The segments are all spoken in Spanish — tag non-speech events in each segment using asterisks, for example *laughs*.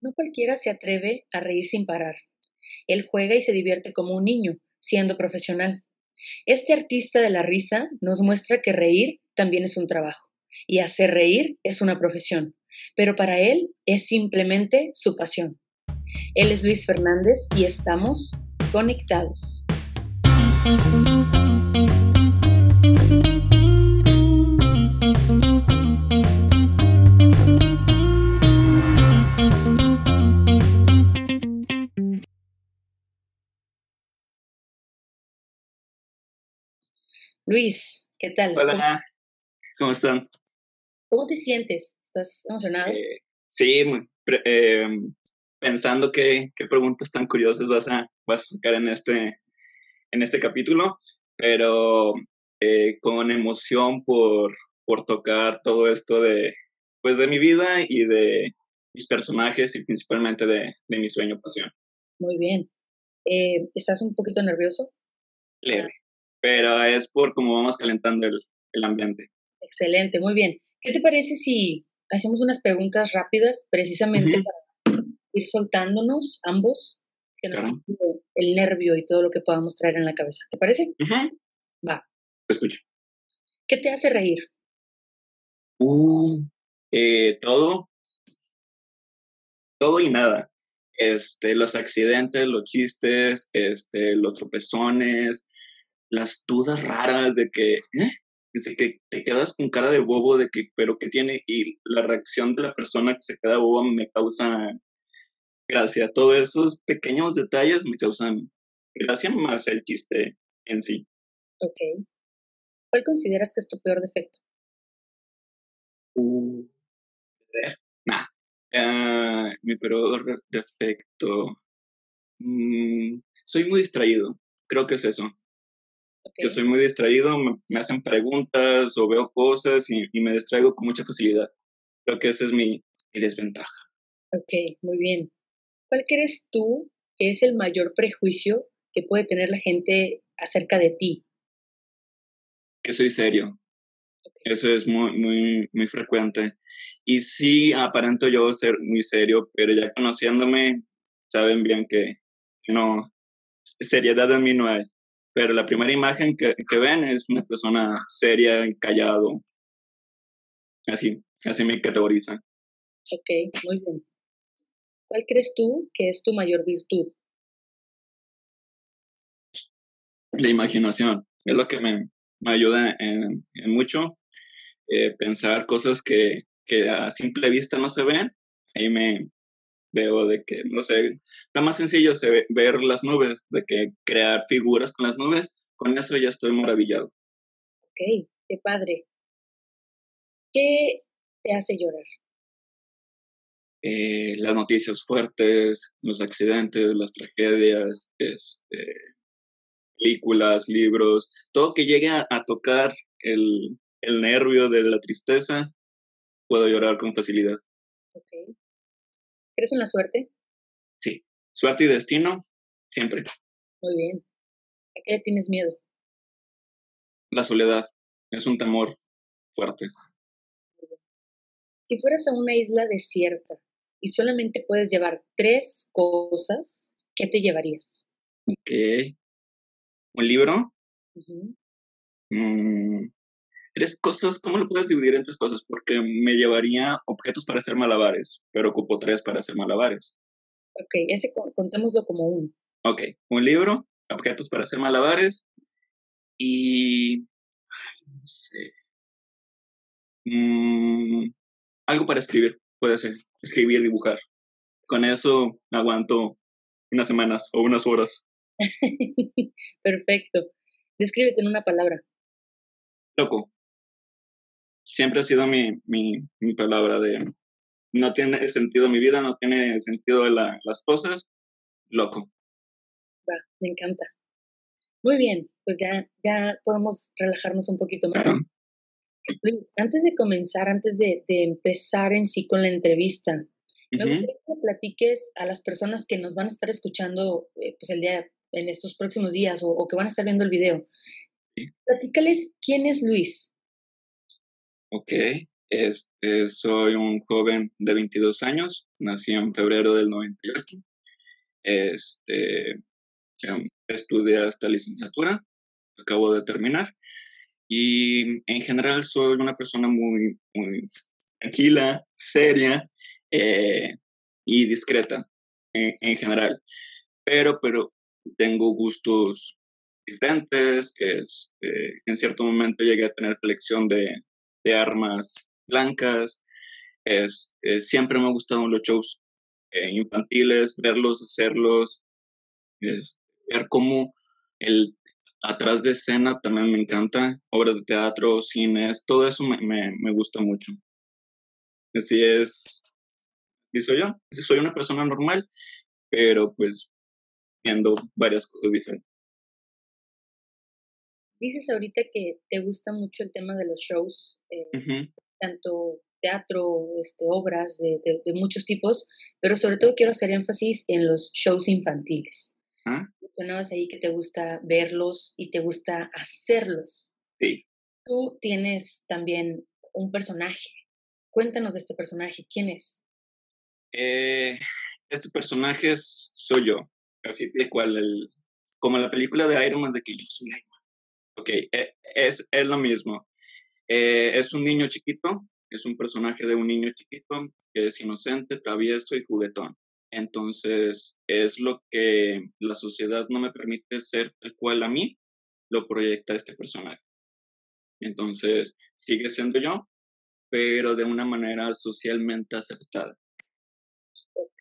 No cualquiera se atreve a reír sin parar. Él juega y se divierte como un niño, siendo profesional. Este artista de la risa nos muestra que reír también es un trabajo y hacer reír es una profesión, pero para él es simplemente su pasión. Él es Luis Fernández y estamos conectados. Luis, ¿qué tal? Hola, ¿cómo están? ¿Cómo te sientes? ¿Estás emocionado? Eh, sí, em, pensando qué, qué, preguntas tan curiosas vas a, vas a sacar en este, en este capítulo, pero eh, con emoción por, por tocar todo esto de, pues, de mi vida y de mis personajes y principalmente de, de mi sueño pasión. Muy bien. Eh, ¿Estás un poquito nervioso? Leve pero es por cómo vamos calentando el, el ambiente. Excelente, muy bien. ¿Qué te parece si hacemos unas preguntas rápidas precisamente para ir soltándonos ambos, que nos el nervio y todo lo que podamos traer en la cabeza? ¿Te parece? Va. escucho. ¿Qué te hace reír? Uh, eh, todo. Todo y nada. Este, los accidentes, los chistes, este, los tropezones, las dudas raras de que, ¿eh? de que te quedas con cara de bobo de que, pero ¿qué tiene? Y la reacción de la persona que se queda boba me causa gracia. Todos esos pequeños detalles me causan gracia más el chiste en sí. Ok. ¿Cuál consideras que es tu peor defecto? Uh, nah. Uh, mi peor defecto. Mm, soy muy distraído. Creo que es eso que soy muy distraído, me, hacen preguntas o veo cosas y, me distraigo con mucha facilidad. Creo que esa es mi, desventaja. Ok, muy bien. ¿Cuál crees tú que es el mayor prejuicio que puede tener la gente acerca de ti? Que soy serio. Eso es muy, muy, muy frecuente. Y sí, aparento yo ser muy serio, pero ya conociéndome, saben bien que no, seriedad en mí no hay pero la primera imagen que, que ven es una persona seria, callado. Así, así me categorizan. Ok, muy bien. ¿Cuál crees tú que es tu mayor virtud? La imaginación. Es lo que me, me ayuda en, en mucho. Eh, pensar cosas que, que a simple vista no se ven. Ahí me, veo de que, no sé, lo más sencillo es ver las nubes, de que crear figuras con las nubes, con eso ya estoy maravillado. Ok, qué padre. ¿Qué te hace llorar? Eh, las noticias fuertes, los accidentes, las tragedias, este, películas, libros, todo que llegue a, tocar el, el nervio de la tristeza, puedo llorar con facilidad. Okay. ¿Crees en la suerte? Sí, suerte y destino, siempre. Muy bien. ¿A qué le tienes miedo? La soledad es un temor fuerte. Si fueras a una isla desierta y solamente puedes llevar tres cosas, ¿qué te llevarías? Ok. ¿Un libro? Tres cosas, ¿cómo lo puedes dividir en tres cosas? Porque me llevaría objetos para hacer malabares, pero ocupo tres para hacer malabares. Ok, ese contémoslo como uno. Ok, un libro, objetos para hacer malabares y... no sé. Mm, algo para escribir, puede ser. Escribir, dibujar. Con eso aguanto unas semanas o unas horas. *laughs* Perfecto. Descríbete en una palabra. Loco siempre ha sido mi, mi, mi palabra de no tiene sentido mi vida, no tiene sentido la, las cosas, loco. me encanta. Muy bien, pues ya, ya podemos relajarnos un poquito más. Luis, antes de comenzar, antes de, de, empezar en sí con la entrevista, me gustaría que platiques a las personas que nos van a estar escuchando eh, pues el día, en estos próximos días o, o, que van a estar viendo el video. Platícales quién es Luis. Ok. Este, soy un joven de 22 años, nací en febrero del 98. Este, em, estudié hasta licenciatura, acabo de terminar. Y en general soy una persona muy, muy tranquila, seria eh, y discreta en, general. Pero, pero tengo gustos diferentes. Este, en cierto momento llegué a tener colección de, de armas blancas. Es, siempre me han gustado los shows eh, infantiles, verlos, hacerlos, ver cómo el atrás de escena también me encanta, obras de teatro, cines, todo eso me, me, gusta mucho. Así es, y yo, soy una persona normal, pero pues viendo varias cosas diferentes. Dices ahorita que te gusta mucho el tema de los shows, eh, tanto teatro, este, obras de, de, muchos tipos, pero sobre todo quiero hacer énfasis en los shows infantiles. ¿Ah? Mencionabas ahí que te gusta verlos y te gusta hacerlos. Sí. Tú tienes también un personaje. Cuéntanos de este personaje. ¿Quién es? Eh, este personaje soy yo. Cual el, como la película de Iron Man de que yo soy Iron. Ok, e, es, es lo mismo. Eh, es un niño chiquito, es un personaje de un niño chiquito que es inocente, travieso y juguetón. Entonces, es lo que la sociedad no me permite ser tal cual a mí, lo proyecta este personaje. Entonces, sigue siendo yo, pero de una manera socialmente aceptada. Ok,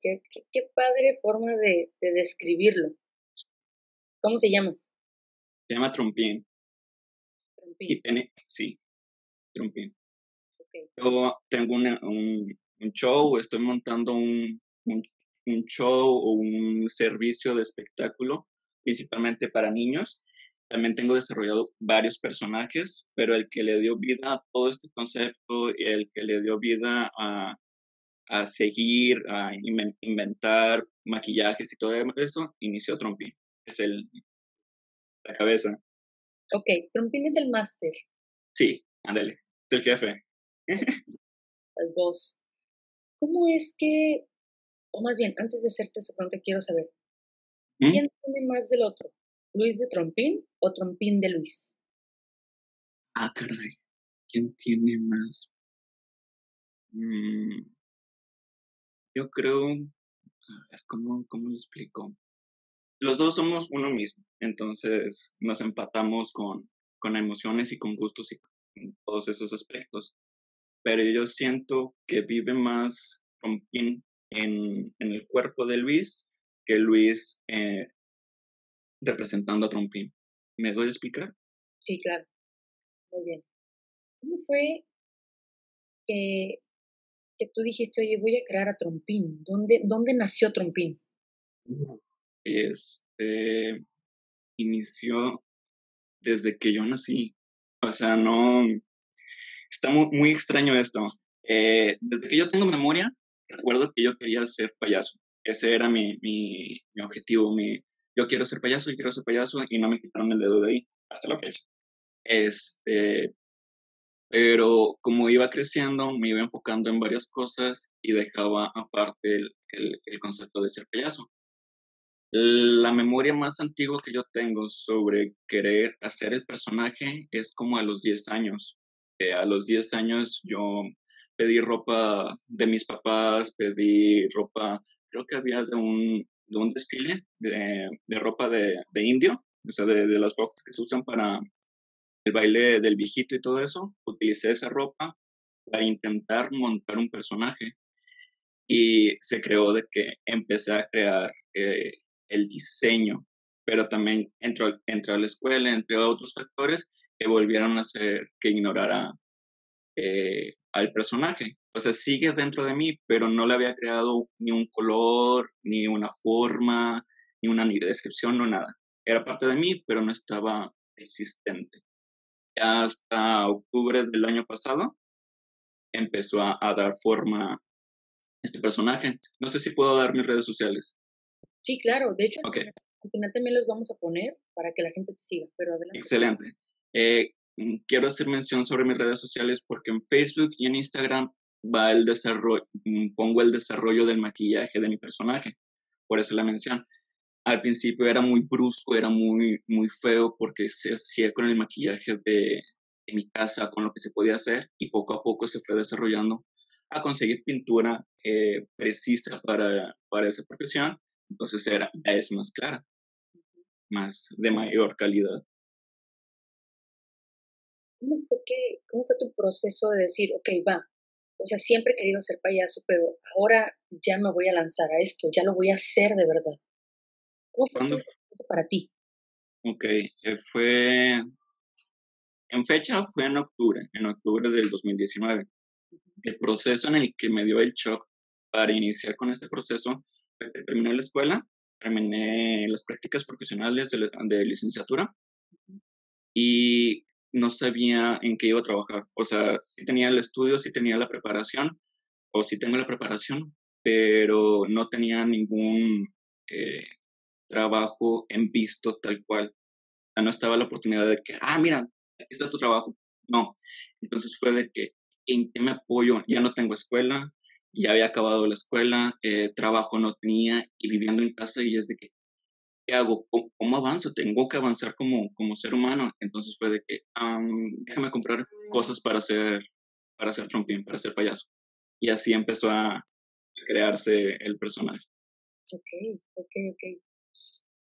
qué, qué, padre forma de, de, describirlo. ¿Cómo se llama? Se llama Trompín. Trompín. sí, Trompín. Okay. Yo tengo un, un, show, estoy montando un, un, un show o un servicio de espectáculo, principalmente para niños. También tengo desarrollado varios personajes, pero el que le dio vida a todo este concepto, el que le dio vida a, a seguir, a inventar maquillajes y todo eso, inició Trompín. Es el, la cabeza. Ok, Trompín es el máster. Sí, ándale, es el jefe. el boss. ¿Cómo es que, o más bien, antes de hacerte esa pregunta, quiero saber, ¿Mm? ¿quién tiene más del otro? ¿Luis de Trompín o Trompín de Luis? Ah, caray. ¿Quién tiene más? Mm, yo creo, a ver, ¿cómo, ¿cómo lo explico? Los dos somos uno mismo, entonces nos empatamos con, con emociones y con gustos y con todos esos aspectos. Pero yo siento que vive más Trompín en, en el cuerpo de Luis que Luis eh, representando a Trompín. ¿Me doy a explicar? Sí, claro. Muy bien. ¿Cómo fue que que tú dijiste, oye, voy a crear a Trompín? ¿Dónde, dónde nació Trompín? Este inició desde que yo nací. O sea, no. Está muy, extraño esto. Eh, desde que yo tengo memoria, recuerdo que yo quería ser payaso. Ese era mi, mi, mi objetivo. Mi, yo quiero ser payaso, y quiero ser payaso, y no me quitaron el dedo de ahí hasta la fecha. Este, pero como iba creciendo, me iba enfocando en varias cosas y dejaba aparte el, el, concepto de ser payaso. La memoria más antigua que yo tengo sobre querer hacer el personaje es como a los 10 años. Eh, a los 10 años yo pedí ropa de mis papás, pedí ropa, creo que había de un, de un desfile de, de ropa de, de, indio, o sea, de, de las rocas que se usan para, el baile del viejito y todo eso, utilicé esa ropa para intentar montar un personaje. Y se creó de que empecé a crear eh, el diseño, pero también entró, a la escuela, entre otros factores que volvieron a hacer que ignorara eh, al personaje. O sea, sigue dentro de mí, pero no le había creado ni un color, ni una forma, ni una ni descripción, no nada. Era parte de mí, pero no estaba existente hasta octubre del año pasado empezó a, dar forma este personaje. No sé si puedo dar mis redes sociales. Sí, claro. De hecho, al final también los vamos a poner para que la gente te siga. Pero adelante. Excelente. Eh, mm, quiero hacer mención sobre mis redes sociales porque en Facebook y en Instagram va el desarrollo, mm, pongo el desarrollo del maquillaje de mi personaje, por eso la mención. Al principio era muy brusco, era muy, muy feo porque se hacía con el maquillaje de, de mi casa, con lo que se podía hacer y poco a poco se fue desarrollando a conseguir pintura eh, precisa para, para esa profesión, entonces era, es más clara, más de mayor calidad. ¿Cómo fue, que, ¿Cómo fue tu proceso de decir, ok, va, o sea, siempre he querido ser payaso, pero ahora ya me voy a lanzar a esto, ya lo voy a hacer de verdad? ¿Cómo fue tu proceso para ti? Ok, eh, fue, en fecha fue en octubre, en octubre del 2019 el proceso en el que me dio el shock para iniciar con este proceso terminé la escuela, terminé las prácticas profesionales de, licenciatura y no sabía en qué iba a trabajar. O sea, sí tenía el estudio, sí tenía la preparación, o sí tengo la preparación, pero no tenía ningún eh, trabajo en visto tal cual. O sea, no estaba la oportunidad de que, ah, mira, aquí está tu trabajo. No. Entonces fue de que, ¿en qué me apoyo? Ya no tengo escuela, ya había acabado la escuela, eh, trabajo no tenía y viviendo en casa y es de que, ¿qué hago? ¿Cómo, avanzo? Tengo que avanzar como, como ser humano. Entonces fue de que, déjame comprar cosas para hacer, para hacer trompín, para hacer payaso. Y así empezó a crearse el personaje. Ok, ok, ok.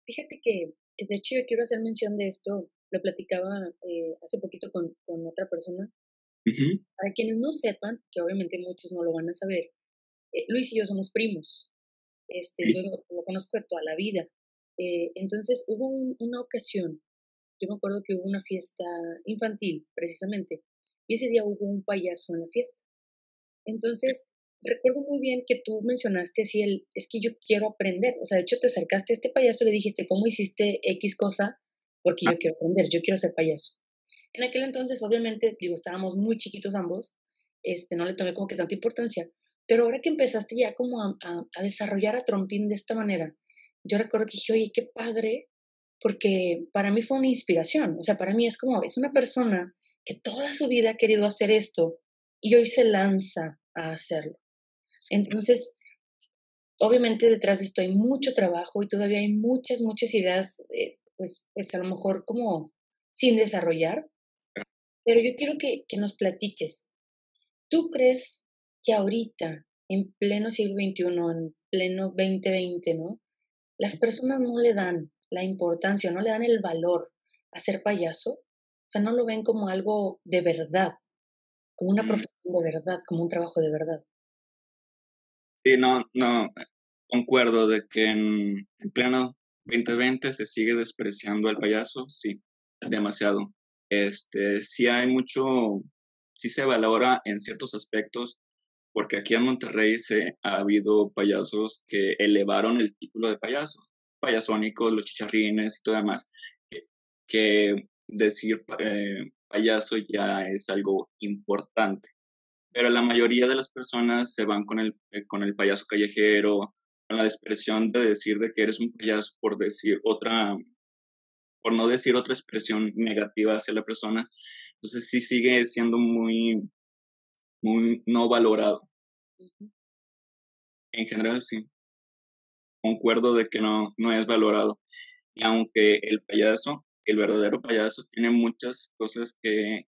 Fíjate que, de hecho yo quiero hacer mención de esto, lo platicaba eh, hace poquito con, con otra persona, para quienes no sepan, que obviamente muchos no lo van a saber, eh, Luis y yo somos primos. Este, yo lo, conozco de toda la vida. Eh, entonces hubo una ocasión, yo me acuerdo que hubo una fiesta infantil, precisamente, y ese día hubo un payaso en la fiesta. Entonces, recuerdo muy bien que tú mencionaste así el, es que yo quiero aprender, o sea, de hecho te acercaste a este payaso y le dijiste, ¿cómo hiciste X cosa? Porque yo ah. quiero aprender, yo quiero ser payaso. En aquel entonces, obviamente, digo, estábamos muy chiquitos ambos, este, no le tomé como que tanta importancia, pero ahora que empezaste ya como a, a, desarrollar a Trompín de esta manera, yo recuerdo que dije, oye, qué padre, porque para mí fue una inspiración, o sea, para mí es como, es una persona que toda su vida ha querido hacer esto y hoy se lanza a hacerlo. Entonces, obviamente detrás de esto hay mucho trabajo y todavía hay muchas, muchas ideas, eh, pues, pues a lo mejor como sin desarrollar, pero yo quiero que, que nos platiques. ¿Tú crees que ahorita, en pleno siglo XXI, en pleno 2020, ¿no? Las personas no le dan la importancia, no le dan el valor a ser payaso. O sea, no lo ven como algo de verdad, como una mm. profesión de verdad, como un trabajo de verdad. Sí, no, no, concuerdo de que en, en pleno 2020 se sigue despreciando al payaso, sí, demasiado este, sí hay mucho, sí se valora en ciertos aspectos, porque aquí en Monterrey se ha habido payasos que elevaron el título de payaso, payasónicos, los chicharrines y todo demás, que, decir eh, payaso ya es algo importante. Pero la mayoría de las personas se van con el, eh, con el payaso callejero, con la expresión de decir de que eres un payaso por decir otra, por no decir otra expresión negativa hacia la persona. Entonces sí sigue siendo muy, muy no valorado. En general sí. Concuerdo de que no, no es valorado. Y aunque el payaso, el verdadero payaso, tiene muchas cosas que,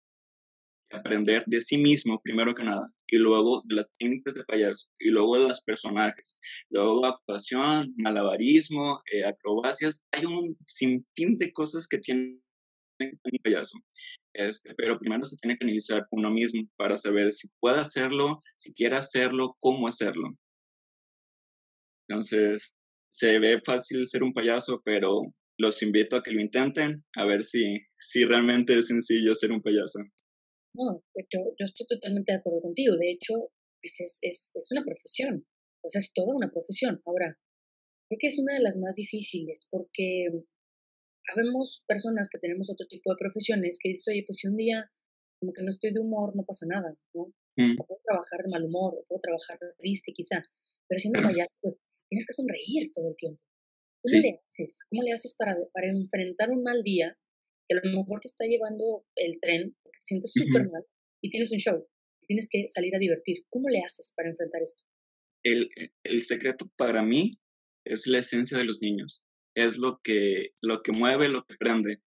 aprender de sí mismo, primero que nada, y luego de las técnicas de payaso, y luego de los personajes, luego actuación, malabarismo, eh, acrobacias, hay un sinfín de cosas que tiene un payaso. Este, pero primero se tiene que analizar uno mismo para saber si puede hacerlo, si quiere hacerlo, cómo hacerlo. Entonces, se ve fácil ser un payaso, pero los invito a que lo intenten, a ver si, si realmente es sencillo ser un payaso. No, yo, yo estoy totalmente de acuerdo contigo. De hecho, pues es, es, es una profesión. O sea, es toda una profesión. Ahora, creo que es una de las más difíciles porque habemos personas que tenemos otro tipo de profesiones que dicen, oye, pues si un día como que no estoy de humor, no pasa nada, ¿no? Mm. Puedo trabajar de mal humor, puedo trabajar triste quizá, pero siendo payaso, tienes que sonreír todo el tiempo. ¿Cómo le haces? ¿Cómo le haces para, para enfrentar un mal día que a lo mejor te está llevando el tren, te sientes súper mal y tienes un show, tienes que salir a divertir. ¿Cómo le haces para enfrentar esto? El, el secreto para mí es la esencia de los niños, es lo que, lo que mueve, lo que prende.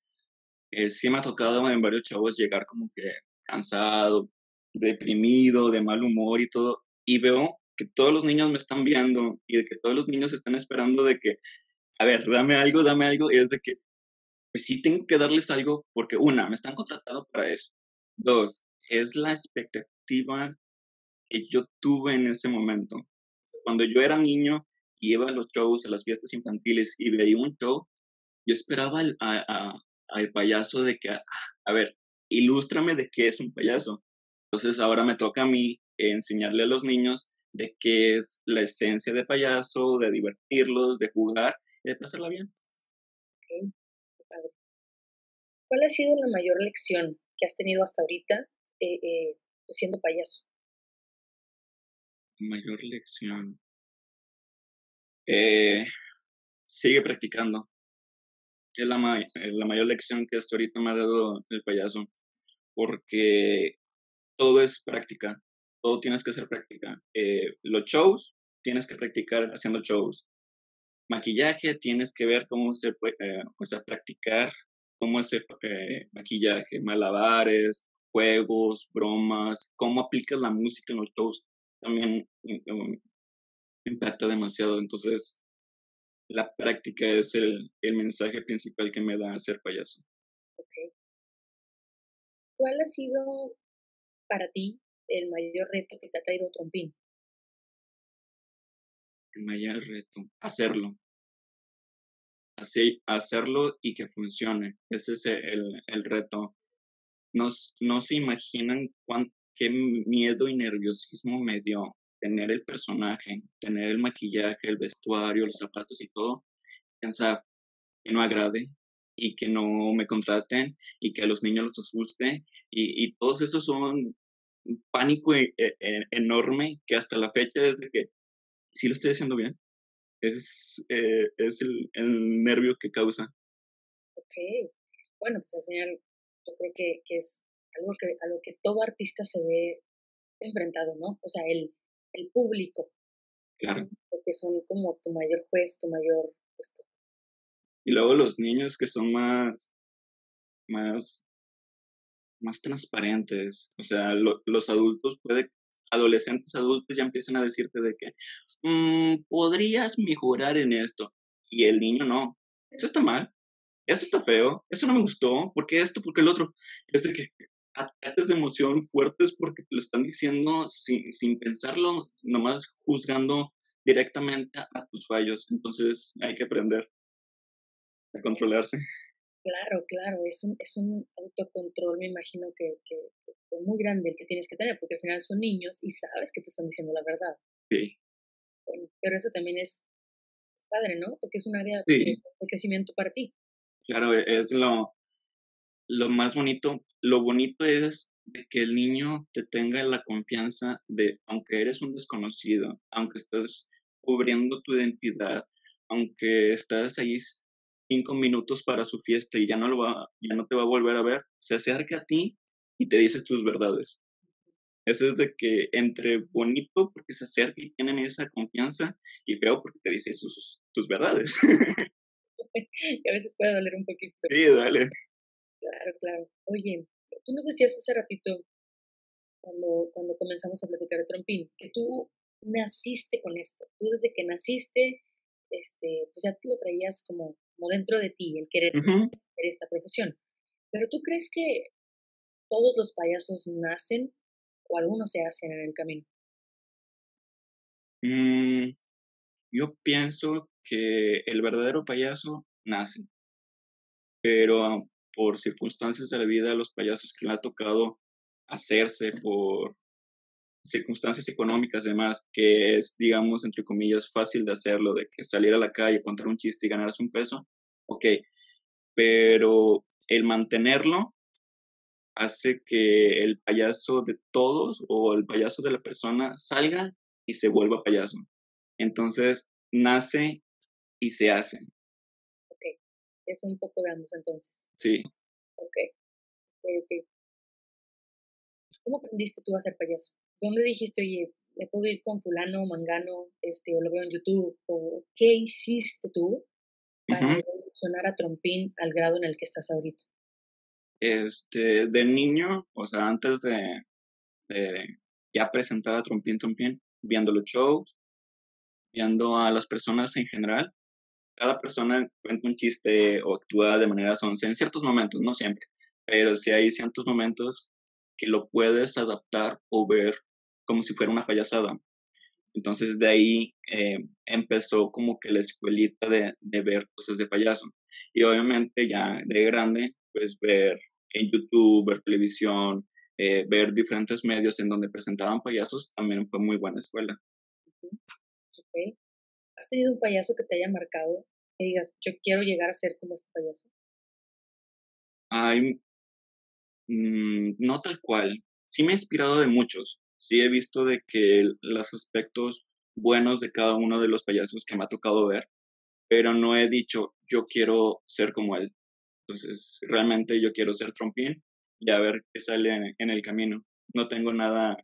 Eh, sí me ha tocado en varios chavos llegar como que cansado, deprimido, de mal humor y todo, y veo que todos los niños me están viendo y que todos los niños están esperando de que, a ver, dame algo, dame algo, y es de que, pues sí tengo que darles algo porque una, me están contratando para eso. Dos, es la expectativa que yo tuve en ese momento. Cuando yo era niño, iba a los shows, a las fiestas infantiles y veía un show, yo esperaba al, a, al payaso de que, ah, a ver, ilústrame de qué es un payaso. Entonces ahora me toca a mí enseñarle a los niños de qué es la esencia de payaso, de divertirlos, de jugar y de pasarla bien. ¿Cuál ha sido la mayor lección que has tenido hasta ahorita eh, eh, siendo payaso? Mayor lección. Eh, sigue practicando. Es la, la mayor lección que hasta ahorita me ha dado el payaso. Porque todo es práctica. Todo tienes que hacer práctica. Eh, los shows, tienes que practicar haciendo shows. Maquillaje, tienes que ver cómo se puede, eh, practicar cómo hacer eh, maquillaje, malabares, juegos, bromas, cómo aplicas la música en los shows. También impacta demasiado. Entonces, la práctica es el, el mensaje principal que me da ser payaso. Okay. ¿Cuál ha sido para ti el mayor reto que te ha traído Trompín? El mayor reto, hacerlo. Así, hacerlo y que funcione. Ese es el, el reto. No, no se imaginan cuán, qué miedo y nerviosismo me dio tener el personaje, tener el maquillaje, el vestuario, los zapatos y todo, pensar que no agrade y que no me contraten y que a los niños los asuste y, todos esos son un pánico e, e, e, enorme que hasta la fecha es de que si lo estoy haciendo bien. Es, eh, es el, el, nervio que causa. Ok. Bueno, pues al final yo creo que, que es algo que, a lo que todo artista se ve enfrentado, ¿no? O sea, el, el público. Claro. Porque son como tu mayor juez, tu mayor... Esto. Y luego los niños que son más, más, más transparentes. O sea, los adultos puede, adolescentes adultos ya empiezan a decirte de que mmm, podrías mejorar en esto. Y el niño no. Eso está mal. Eso está feo. Eso no me gustó. ¿Por qué esto? ¿Por qué el otro? Es de que ataques de emoción fuertes porque te lo están diciendo sin, sin pensarlo, nomás juzgando directamente a, tus fallos. Entonces hay que aprender a controlarse. Claro, claro, es un, es un autocontrol, me imagino que, que, muy grande el que tienes que tener, porque al final son niños y sabes que te están diciendo la verdad. Sí. Bueno, pero eso también es, padre, ¿no? Porque es un área de, crecimiento para ti. Claro, es lo, lo más bonito, lo bonito es de que el niño te tenga la confianza de, aunque eres un desconocido, aunque estás cubriendo tu identidad, aunque estás ahí cinco minutos para su fiesta y ya no, lo va, ya no te va a volver a ver, se acerca a ti y te dice tus verdades. Eso es de que entre bonito porque se acerca y tienen esa confianza y feo porque te dice sus, tus verdades. *laughs* y a veces puede doler un poquito. Sí, dale. Claro, claro. Oye, tú nos decías hace ratito, cuando, cuando comenzamos a platicar de Trompín, que tú naciste con esto. Tú desde que naciste, este, pues ya te lo traías como, como dentro de ti, el querer hacer esta profesión. Pero tú crees que todos los payasos nacen o algunos se hacen en el camino? Mm, yo pienso que el verdadero payaso nace, pero por circunstancias de la vida los payasos que le ha tocado hacerse, por circunstancias económicas además, que es, digamos, entre comillas, fácil de hacerlo, de que salir a la calle, contar un chiste y ganarse un peso, ok, pero el mantenerlo hace que el payaso de todos o el payaso de la persona salga y se vuelva payaso. Entonces, nace y se hace es un poco de ambos entonces. Sí. Ok, ok, ok. ¿Cómo aprendiste tú a ser payaso? ¿Dónde dijiste, oye, me puedo ir con fulano, mangano, este, o lo veo en YouTube? ¿O qué hiciste tú para evolucionar a Trompín al grado en el que estás ahorita? Este, de niño, o sea, antes de, de ya presentar a Trompín Trompín, viendo los shows, viendo a las personas en general, cada persona cuenta un chiste o actúa de manera sonsa en ciertos momentos, no siempre, pero sí hay ciertos momentos que lo puedes adaptar o ver como si fuera una payasada. Entonces de ahí eh, empezó como que la escuelita de, de, ver cosas de payaso. Y obviamente ya de grande, pues ver en YouTube, ver televisión, eh, ver diferentes medios en donde presentaban payasos, también fue muy buena escuela. ¿Has tenido un payaso que te haya marcado? Que digas, yo quiero llegar a ser como este payaso. Hay, mm, no tal cual. Sí me he inspirado de muchos. Sí he visto de que los aspectos buenos de cada uno de los payasos que me ha tocado ver, pero no he dicho, yo quiero ser como él. Entonces, realmente yo quiero ser trompín y a ver qué sale en, el camino. No tengo nada,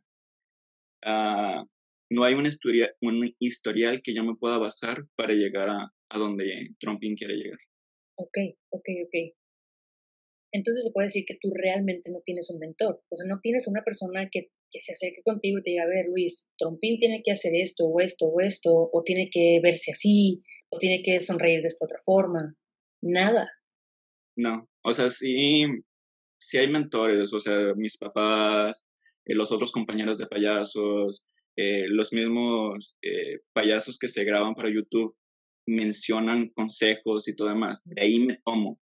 uh, no hay una historia, un historial que yo me pueda basar para llegar a, a donde Trompín quiere llegar. Ok, ok, ok. Entonces se puede decir que tú realmente no tienes un mentor, o sea, no tienes una persona que, que se acerque contigo y te diga, a ver, Luis, Trompín tiene que hacer esto o esto o esto, o tiene que verse así, o tiene que sonreír de esta otra forma. Nada. No, o sea, sí, sí hay mentores, o sea, mis papás, eh, los otros compañeros de payasos, eh, los mismos eh, payasos que se graban para YouTube mencionan consejos y todo demás. De ahí me tomo.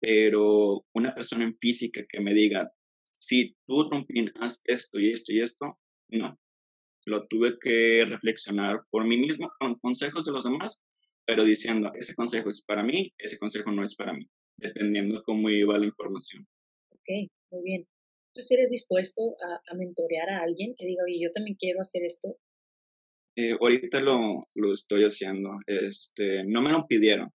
Pero una persona en física que me diga, si tú, Trompín, haz esto y esto y esto, no. Lo tuve que reflexionar por mí mismo con consejos de los demás, pero diciendo, ese consejo es para mí, ese consejo no es para mí, dependiendo cómo iba la información. Ok, muy bien. ¿Tú eres dispuesto a, mentorear a alguien que diga, oye, yo también quiero hacer esto? Eh, ahorita lo, lo, estoy haciendo. Este, no me lo pidieron,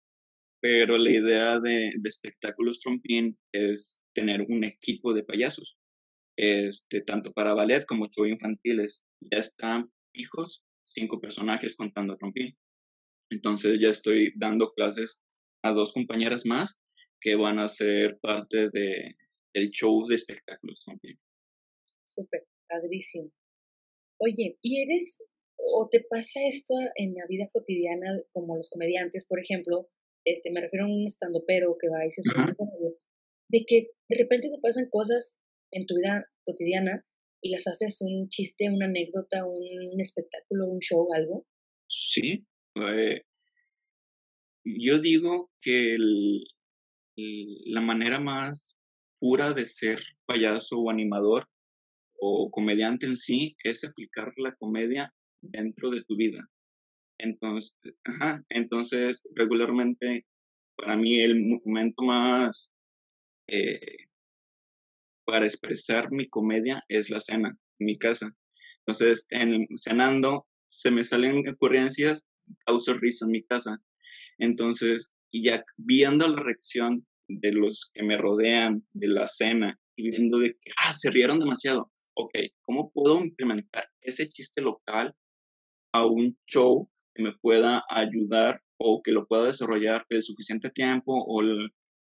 pero la idea de, de espectáculos trompín es tener un equipo de payasos, este, tanto para ballet como show infantiles. Ya están fijos cinco personajes contando trompín. Entonces ya estoy dando clases a dos compañeras más que van a ser parte de, el show de espectáculos también. Súper, padrísimo. Oye, ¿y eres o te pasa esto en la vida cotidiana como los comediantes, por ejemplo? Este, me refiero a un pero que va y se sube de que de repente te pasan cosas en tu vida cotidiana y las haces un chiste, una anécdota, un espectáculo, un show, algo. Sí. Eh, yo digo que la manera más pura de ser payaso o animador o comediante en sí es aplicar la comedia dentro de tu vida. Entonces, entonces regularmente para mí el momento más eh, para expresar mi comedia es la cena en mi casa. Entonces, en cenando se me salen ocurrencias, causo risa en mi casa. Entonces, y ya viendo la reacción de los que me rodean, de la cena, y viendo de que, ah, se rieron demasiado. Ok, ¿cómo puedo implementar ese chiste local a un show que me pueda ayudar o que lo pueda desarrollar el suficiente tiempo o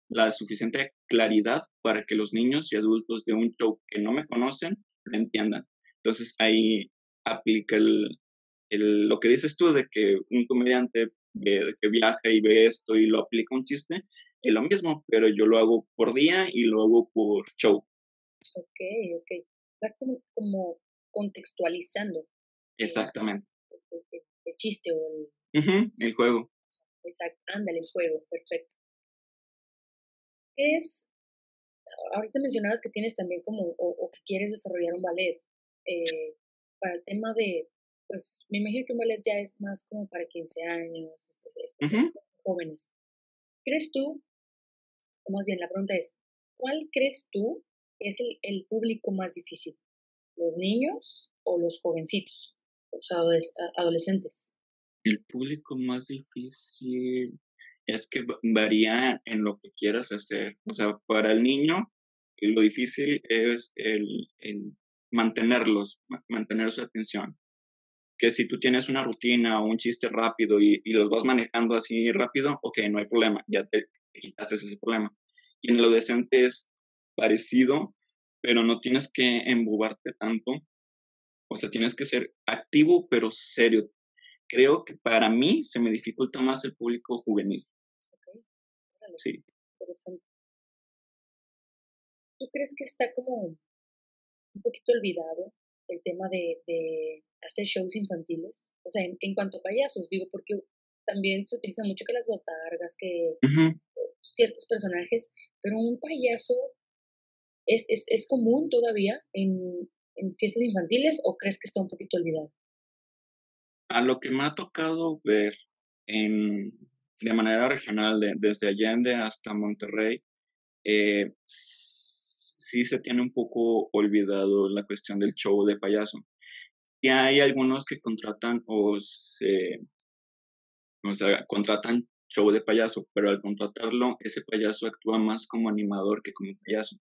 la suficiente claridad para que los niños y adultos de un show que no me conocen lo entiendan? Entonces ahí aplica el, el, lo que dices tú de que un comediante ve, que viaja y ve esto y lo aplica un chiste, es lo mismo, pero yo lo hago por día y lo hago por show. Ok, ok. Vas como, como contextualizando. Exactamente. El, chiste o el... el juego. Exacto, ándale, el juego, perfecto. es? Ahorita mencionabas que tienes también como, o, que quieres desarrollar un ballet. Eh, para el tema de, pues me imagino que un ballet ya es más como para 15 años, este, jóvenes. ¿Crees tú más bien la pregunta es, ¿cuál crees tú es el, público más difícil? ¿Los niños o los jovencitos, los adolescentes? El público más difícil, es que varía en lo que quieras hacer. O sea, para el niño, lo difícil es el, mantenerlos, mantener su atención. Que si tú tienes una rutina o un chiste rápido y, los vas manejando así rápido, ok, no hay problema, ya te, quitaste ese problema. Y en lo decente es parecido, pero no tienes que embobarte tanto. O sea, tienes que ser activo, pero serio. Creo que para mí se me dificulta más el público juvenil. Sí. Interesante. ¿Tú crees que está como un poquito olvidado el tema de, de hacer shows infantiles? O sea, en, cuanto a payasos, digo, porque también se utiliza mucho que las botargas, que ciertos personajes, pero un payaso es, es, es común todavía en, en, fiestas infantiles o crees que está un poquito olvidado? A lo que me ha tocado ver en, de manera regional, desde Allende hasta Monterrey, eh, sí se tiene un poco olvidado la cuestión del show de payaso. Y hay algunos que contratan o se, o sea, contratan show de payaso, pero al contratarlo, ese payaso actúa más como animador que como payaso.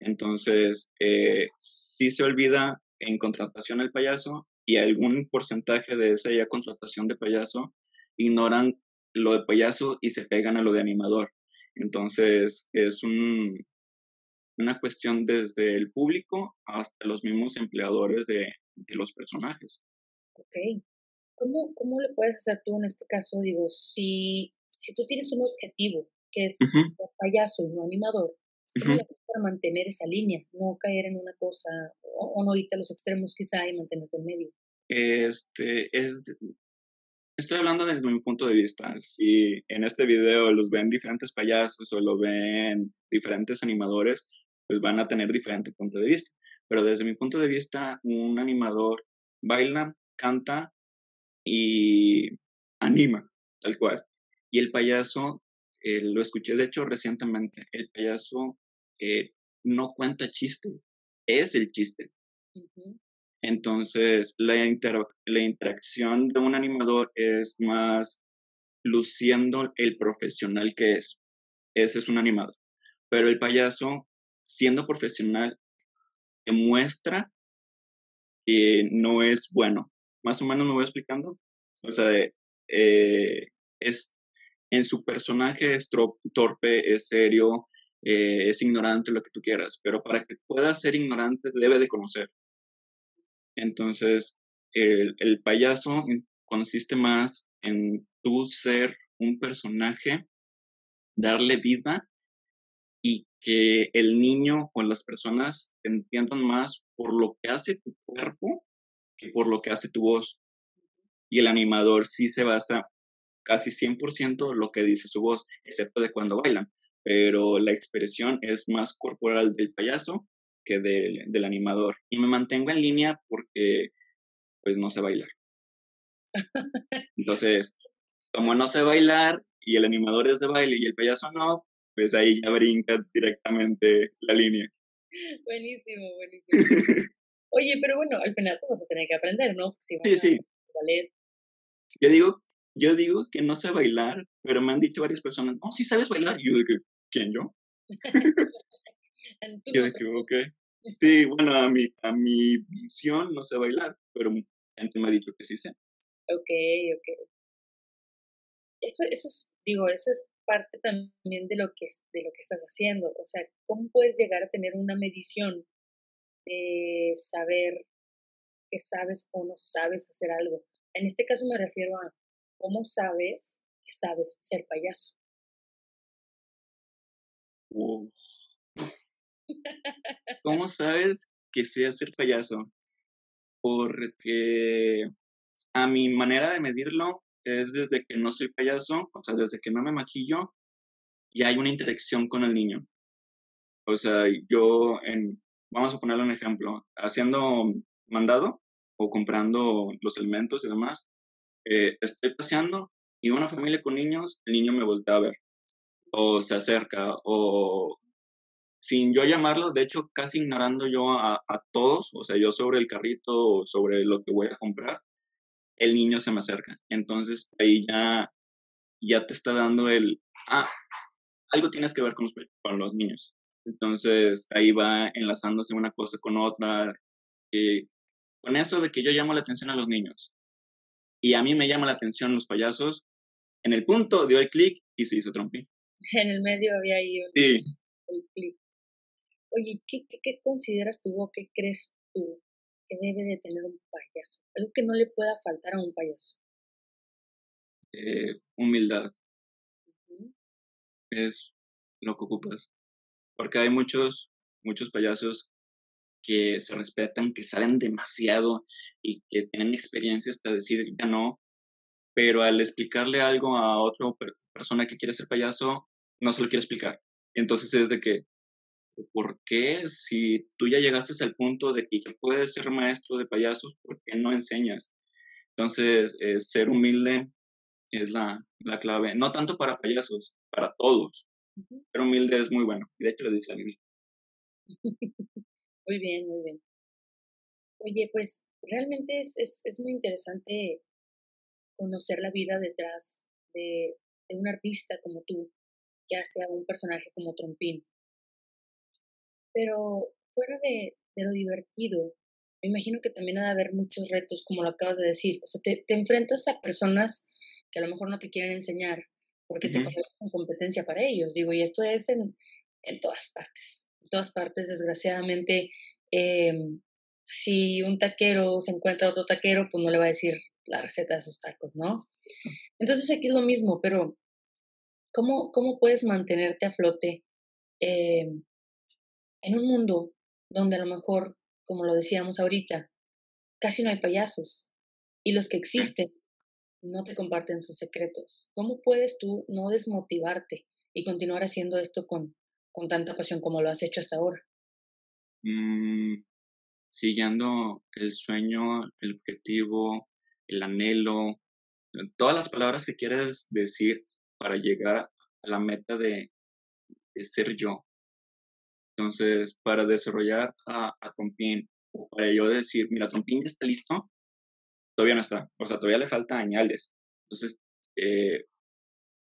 Entonces, eh, sí se olvida en contratación el payaso y algún porcentaje de esa ya contratación de payaso ignoran lo de payaso y se pegan a lo de animador. Entonces, es un, una cuestión desde el público hasta los mismos empleadores de, los personajes. Ok. ¿Cómo, ¿Cómo le puedes hacer tú en este caso? Digo, si, si tú tienes un objetivo que es payaso y no animador, ¿cómo le para mantener esa línea? No caer en una cosa o, no irte a los extremos quizá y mantenerte en medio. Este, es, Estoy hablando desde mi punto de vista. Si en este video los ven diferentes payasos o lo ven diferentes animadores, pues van a tener diferente punto de vista. Pero desde mi punto de vista, un animador baila, canta y anima, tal cual. Y el payaso, eh, lo escuché de hecho recientemente, el payaso eh, no cuenta chiste, es el chiste. Entonces, la, la interacción de un animador es más luciendo el profesional que es. Ese es un animador. Pero el payaso, siendo profesional, demuestra que no es bueno. Más o menos me voy explicando. O sea, eh, es en su personaje es torpe, es serio, eh, es ignorante, lo que tú quieras. Pero para que pueda ser ignorante, debe de conocer. Entonces, el, el payaso consiste más en tú ser un personaje, darle vida y que el niño o las personas entiendan más por lo que hace tu cuerpo que por lo que hace tu voz. Y el animador sí se basa casi 100% en lo que dice su voz, excepto de cuando bailan. Pero la expresión es más corporal del payaso que del, animador. Y me mantengo en línea porque pues no sé bailar. *laughs* Entonces, como no sé bailar y el animador es de baile y el payaso no, pues ahí ya brinca directamente la línea. Buenísimo, buenísimo. *laughs* Oye, pero bueno, al final vamos a tener que aprender, ¿no? sí, sí. Yo digo, yo digo que no sé bailar, pero me han dicho varias personas, no, sí sabes bailar. Y yo digo, ¿quién yo? *laughs* Yo me *laughs* Sí, bueno, a mi, a mi visión no sé bailar, pero gente me ha dicho que sí sé. Ok, ok. Eso, eso es, digo, eso es parte también de lo que de lo que estás haciendo. O sea, ¿cómo puedes llegar a tener una medición de saber que sabes o no sabes hacer algo? En este caso me refiero a cómo sabes que sabes ser payaso. ¿Cómo sabes que sé hacer payaso? Porque a mi manera de medirlo es desde que no soy payaso, o sea, desde que no me maquillo y hay una interacción con el niño. O sea, yo, vamos a ponerle un ejemplo, haciendo mandado o comprando los elementos y demás, eh, estoy paseando y una familia con niños, el niño me voltea a ver o se acerca o sin yo llamarlo, de hecho casi ignorando yo a, todos, o sea, yo sobre el carrito, sobre lo que voy a comprar, el niño se me acerca. Entonces ahí ya, ya te está dando el, ah, algo tienes que ver con los, con los niños. Entonces ahí va enlazándose una cosa con otra. Y con eso de que yo llamo la atención a los niños y a mí me llama la atención los payasos, en el punto dio el clic y se hizo Trompín. *laughs* En el medio había ahí el, clic. Oye, ¿qué, ¿qué, consideras tú o qué crees tú que debe de tener un payaso? Algo que no le pueda faltar a un payaso. Eh, humildad. Es lo que ocupas. Porque hay muchos, muchos payasos que se respetan, que saben demasiado y que tienen experiencia hasta decir ya no, pero al explicarle algo a otra persona que quiere ser payaso, no se lo quiere explicar. Entonces es de que, ¿por qué si tú ya llegaste al punto de que ya puedes ser maestro de payasos, ¿por qué no enseñas? Entonces, eh, ser humilde es la, la, clave, no tanto para payasos, para todos. Pero humilde es muy bueno. de hecho lo dice Biblia. *laughs* muy bien, muy bien. Oye, pues realmente es, es, es muy interesante conocer la vida detrás de, de, un artista como tú, ya sea un personaje como Trompín. Pero fuera de, de lo divertido, me imagino que también ha de haber muchos retos, como lo acabas de decir. O sea, te, te enfrentas a personas que a lo mejor no te quieren enseñar, porque te pones con competencia para ellos. Digo, y esto es en, en todas partes. En todas partes, desgraciadamente, em, si un taquero se encuentra otro taquero, pues no le va a decir la receta de sus tacos, ¿no? Entonces aquí es lo mismo, pero ¿cómo, cómo puedes mantenerte a flote em, en un mundo donde a lo mejor, como lo decíamos ahorita, casi no hay payasos y los que existen no te comparten sus secretos. ¿Cómo puedes tú no desmotivarte y continuar haciendo esto con, con tanta pasión como lo has hecho hasta ahora? Mm, siguiendo el sueño, el objetivo, el anhelo, todas las palabras que quieres decir para llegar a la meta de, ser yo. Entonces, para desarrollar a, a o para yo decir, mira, Trompín ya está listo, todavía no está. O sea, todavía le falta añales. Entonces, eh,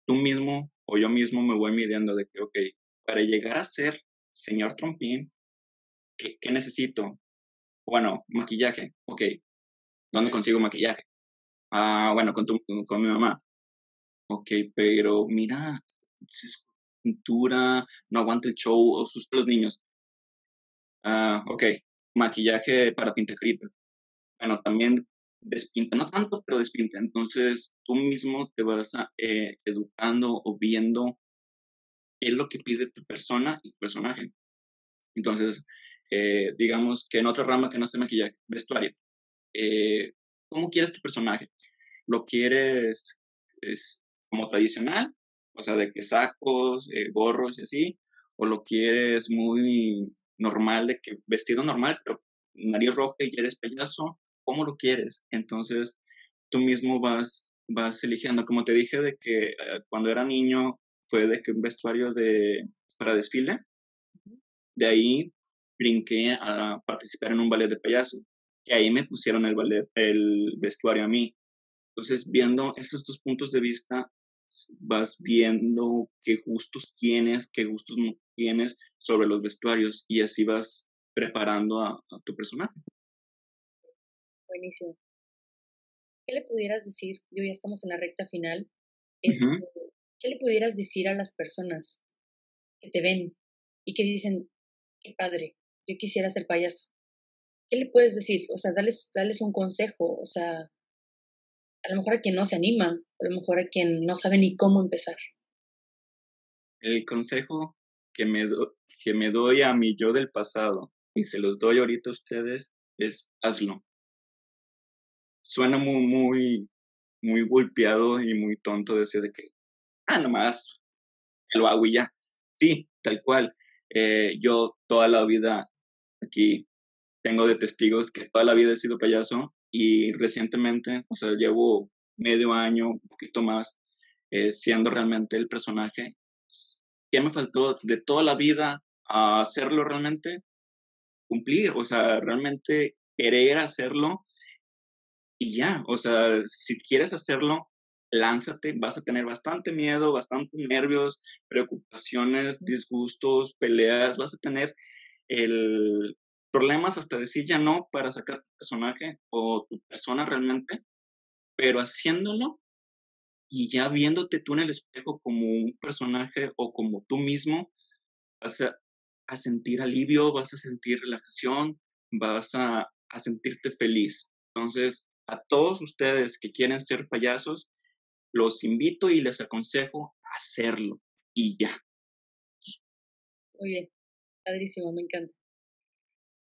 tú mismo o yo mismo me voy midiendo de que, ok, para llegar a ser señor Trompín, ¿qué, qué necesito? Bueno, maquillaje, ok. ¿Dónde consigo maquillaje? Ah, bueno, con, tu, con mi mamá. Ok, pero mira, es pintura, no aguanta el show, o sus los niños. Ah, ok, maquillaje para pintacrita. Bueno, también despinta, no tanto, pero despinta. Entonces tú mismo te vas eh, educando o viendo qué es lo que pide tu persona y tu personaje. Entonces, eh, digamos que en otra rama que no se maquillaje, vestuario. Eh, ¿Cómo quieres tu personaje? ¿Lo quieres es, como tradicional? O sea, de que sacos, gorros y así. ¿O lo quieres muy normal, de que vestido normal, pero nariz roja y eres payaso? cómo lo quieres. Entonces, tú mismo vas, vas eligiendo. Como te dije, de que eh, cuando era niño fue de que un vestuario de, para desfile. De ahí brinqué a participar en un ballet de payaso. Y ahí me pusieron el ballet, el vestuario a mí. Entonces, viendo esos dos puntos de vista, vas viendo qué gustos tienes, qué gustos no tienes sobre los vestuarios y así vas preparando a tu personaje. Buenísimo. ¿Qué le pudieras decir? Yo ya estamos en la recta final. Este, ¿Qué le pudieras decir a las personas que te ven y que dicen, qué padre, yo quisiera ser payaso? ¿Qué le puedes decir? O sea, darles, darles un consejo, o sea, a lo mejor a quien no se anima, a lo mejor a quien no sabe ni cómo empezar. El consejo que me, que me doy a mi yo del pasado y se los doy ahorita a ustedes es hazlo suena muy, muy, muy golpeado y muy tonto decir de que, ah, nomás, lo hago y ya. Sí, tal cual. Eh, yo toda la vida aquí tengo de testigos que toda la vida he sido payaso y recientemente, o sea, llevo medio año, un poquito más, eh, siendo realmente el personaje. ¿Qué me faltó de toda la vida a hacerlo realmente? Cumplir, o sea, realmente querer hacerlo y ya, o sea, si quieres hacerlo, lánzate, vas a tener bastante miedo, bastante nervios, preocupaciones, disgustos, peleas, vas a tener el problemas hasta decir ya no para sacar tu personaje o tu persona realmente, pero haciéndolo y ya viéndote tú en el espejo como un personaje o como tú mismo, vas a, sentir alivio, vas a sentir relajación, vas a, a sentirte feliz. Entonces, a todos ustedes que quieren ser payasos, los invito y les aconsejo hacerlo y ya. Muy bien, padrísimo, me encanta.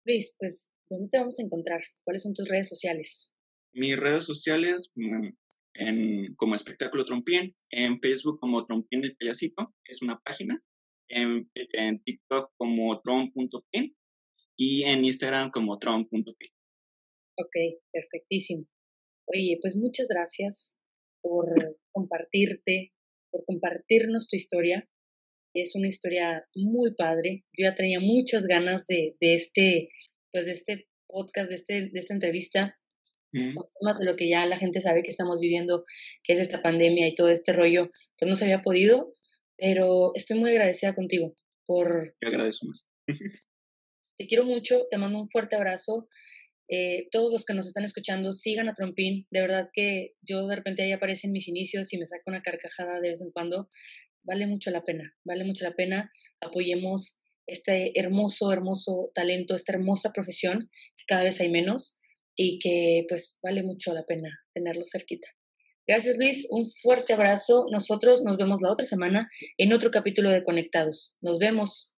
Luis, pues, ¿dónde te vamos a encontrar? ¿Cuáles son tus redes sociales? Mis redes sociales, mm, en, como Espectáculo Trompín, en Facebook como Trompín el Payasito, es una página, en, en TikTok como trom.pin y en Instagram como trom.pin. Ok, perfectísimo. Oye, pues muchas gracias por compartirte, por compartirnos tu historia. Es una historia muy padre. Yo ya tenía muchas ganas de, de este, pues de este podcast, de, este, de esta entrevista, más de lo que ya la gente sabe que estamos viviendo, que es esta pandemia y todo este rollo, pues no se había podido, pero estoy muy agradecida contigo por... Te agradezco más. *laughs* te quiero mucho, te mando un fuerte abrazo. Eh, todos los que nos están escuchando, sigan a Trompín. De verdad que yo de repente ahí aparecen mis inicios y me saco una carcajada de vez en cuando. Vale mucho la pena, vale mucho la pena. Apoyemos este hermoso, hermoso talento, esta hermosa profesión, que cada vez hay menos y que pues vale mucho la pena tenerlo cerquita. Gracias Luis, un fuerte abrazo. Nosotros nos vemos la otra semana en otro capítulo de Conectados. Nos vemos.